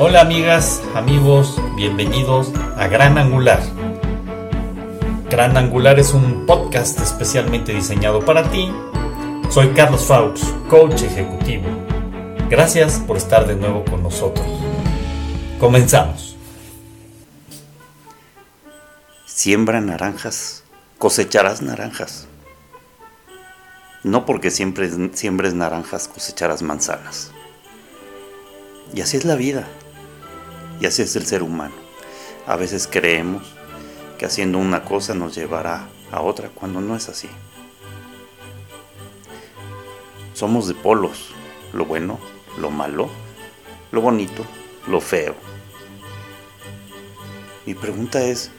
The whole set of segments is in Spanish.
Hola amigas, amigos, bienvenidos a Gran Angular. Gran Angular es un podcast especialmente diseñado para ti. Soy Carlos Faux, coach ejecutivo. Gracias por estar de nuevo con nosotros. Comenzamos. Siembra naranjas, cosecharás naranjas. No porque siempre siembres naranjas cosecharás manzanas. Y así es la vida. Y así es el ser humano. A veces creemos que haciendo una cosa nos llevará a otra cuando no es así. Somos de polos, lo bueno, lo malo, lo bonito, lo feo. Mi pregunta es,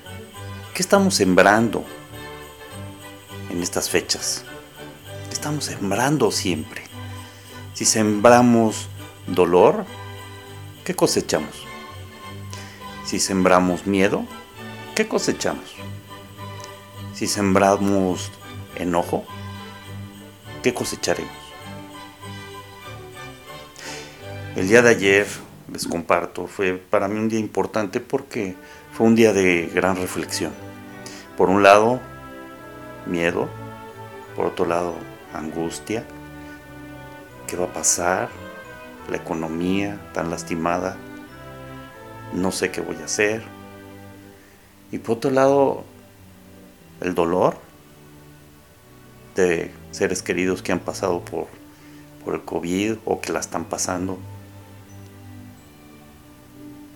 ¿qué estamos sembrando en estas fechas? ¿Qué estamos sembrando siempre? Si sembramos dolor, ¿qué cosechamos? Si sembramos miedo, ¿qué cosechamos? Si sembramos enojo, ¿qué cosecharemos? El día de ayer, les comparto, fue para mí un día importante porque fue un día de gran reflexión. Por un lado, miedo, por otro lado, angustia. ¿Qué va a pasar? La economía tan lastimada, no sé qué voy a hacer. Y por otro lado, el dolor de seres queridos que han pasado por, por el COVID o que la están pasando.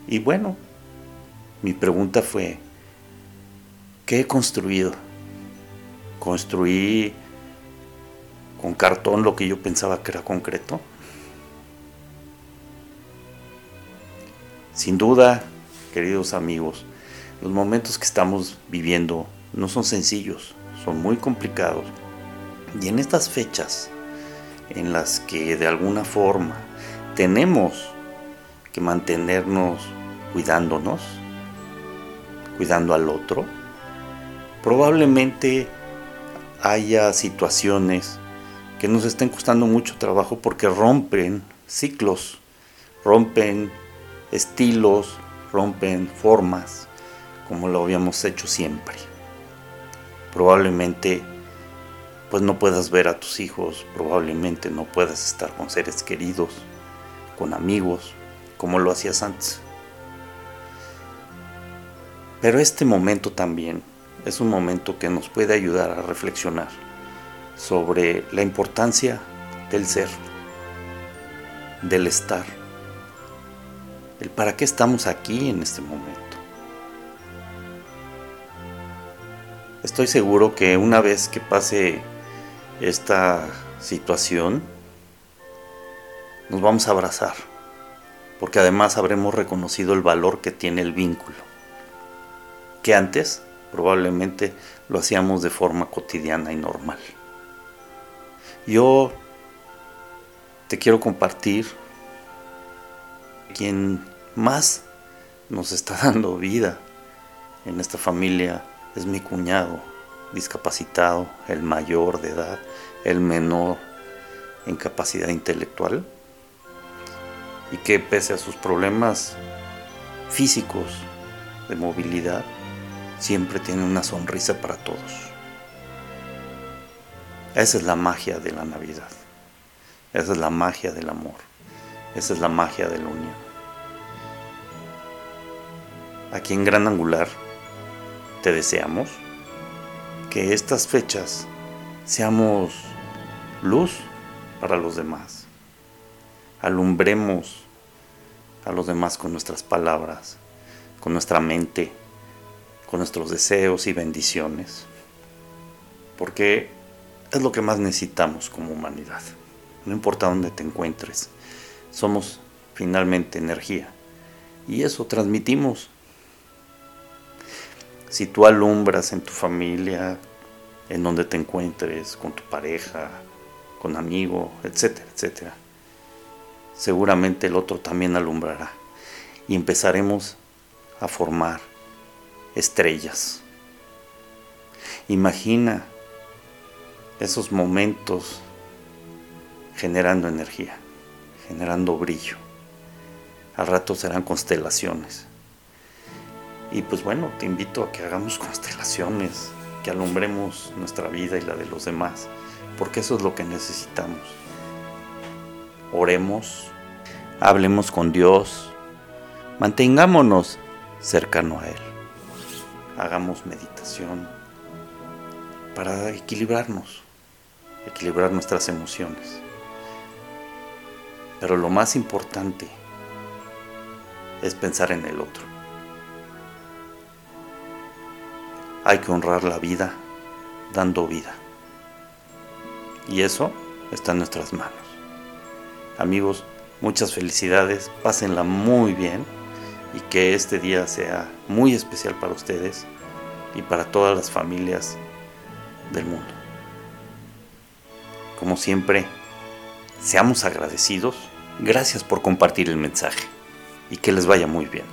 Y bueno, mi pregunta fue, ¿qué he construido? ¿Construí con cartón lo que yo pensaba que era concreto? Sin duda, queridos amigos, los momentos que estamos viviendo no son sencillos, son muy complicados. Y en estas fechas en las que de alguna forma tenemos que mantenernos cuidándonos, cuidando al otro, probablemente haya situaciones que nos estén costando mucho trabajo porque rompen ciclos, rompen estilos, rompen formas, como lo habíamos hecho siempre. Probablemente pues no puedas ver a tus hijos, probablemente no puedas estar con seres queridos, con amigos, como lo hacías antes. Pero este momento también es un momento que nos puede ayudar a reflexionar sobre la importancia del ser, del estar el para qué estamos aquí en este momento. Estoy seguro que una vez que pase esta situación, nos vamos a abrazar, porque además habremos reconocido el valor que tiene el vínculo, que antes probablemente lo hacíamos de forma cotidiana y normal. Yo te quiero compartir quien más nos está dando vida en esta familia es mi cuñado, discapacitado, el mayor de edad, el menor en capacidad intelectual, y que pese a sus problemas físicos de movilidad, siempre tiene una sonrisa para todos. Esa es la magia de la Navidad, esa es la magia del amor, esa es la magia de la unión. Aquí en Gran Angular te deseamos que estas fechas seamos luz para los demás. Alumbremos a los demás con nuestras palabras, con nuestra mente, con nuestros deseos y bendiciones. Porque es lo que más necesitamos como humanidad. No importa dónde te encuentres, somos finalmente energía. Y eso transmitimos si tú alumbras en tu familia, en donde te encuentres, con tu pareja, con amigo, etcétera, etcétera, seguramente el otro también alumbrará y empezaremos a formar estrellas. Imagina esos momentos generando energía, generando brillo. al rato serán constelaciones. Y pues bueno, te invito a que hagamos constelaciones, que alumbremos nuestra vida y la de los demás, porque eso es lo que necesitamos. Oremos, hablemos con Dios, mantengámonos cercano a Él, hagamos meditación para equilibrarnos, equilibrar nuestras emociones. Pero lo más importante es pensar en el otro. Hay que honrar la vida dando vida. Y eso está en nuestras manos. Amigos, muchas felicidades, pásenla muy bien y que este día sea muy especial para ustedes y para todas las familias del mundo. Como siempre, seamos agradecidos. Gracias por compartir el mensaje y que les vaya muy bien.